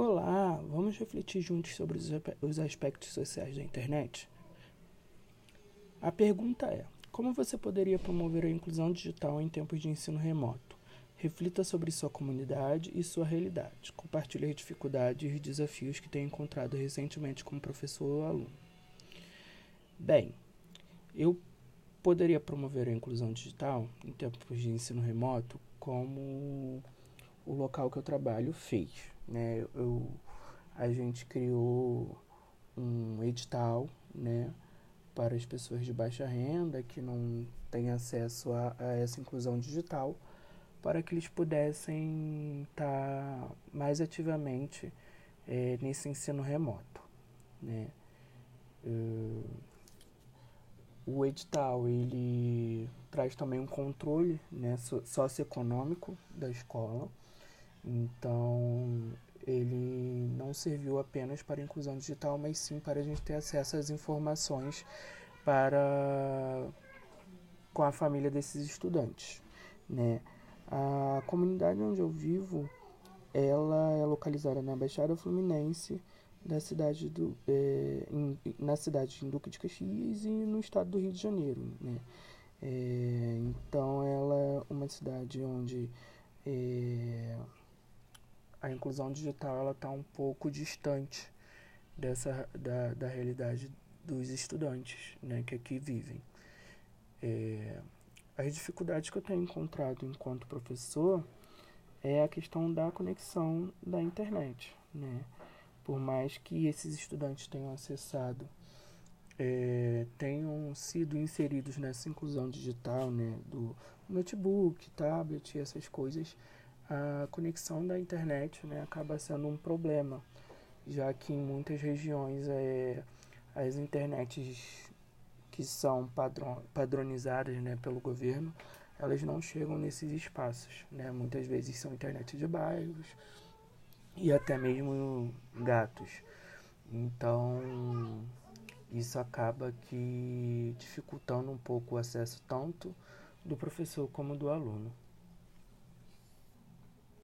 Olá, vamos refletir juntos sobre os aspectos sociais da internet? A pergunta é: como você poderia promover a inclusão digital em tempos de ensino remoto? Reflita sobre sua comunidade e sua realidade. Compartilhe as dificuldades e desafios que tem encontrado recentemente como professor ou aluno. Bem, eu poderia promover a inclusão digital em tempos de ensino remoto como o local que eu trabalho fez. Né? Eu, a gente criou um edital né, para as pessoas de baixa renda que não têm acesso a, a essa inclusão digital para que eles pudessem estar mais ativamente é, nesse ensino remoto. Né? Uh, o edital ele traz também um controle né, socioeconômico da escola. Então, ele não serviu apenas para inclusão digital, mas sim para a gente ter acesso às informações para com a família desses estudantes, né? A comunidade onde eu vivo, ela é localizada na Baixada Fluminense, da cidade do, é, em, na cidade de Duque de Caxias e no estado do Rio de Janeiro. Né? É, então ela é uma cidade onde é, a inclusão digital ela está um pouco distante dessa da, da realidade dos estudantes né, que aqui vivem. É, as dificuldades que eu tenho encontrado enquanto professor é a questão da conexão da internet, né? por mais que esses estudantes tenham acessado, é, tenham sido inseridos nessa inclusão digital, né, do notebook, tablet essas coisas, a conexão da internet né, acaba sendo um problema, já que em muitas regiões é, as internets que são padron, padronizadas né, pelo governo, elas não chegam nesses espaços. Né? Muitas vezes são internet de bairros, e até mesmo gatos. Então, isso acaba que dificultando um pouco o acesso tanto do professor como do aluno.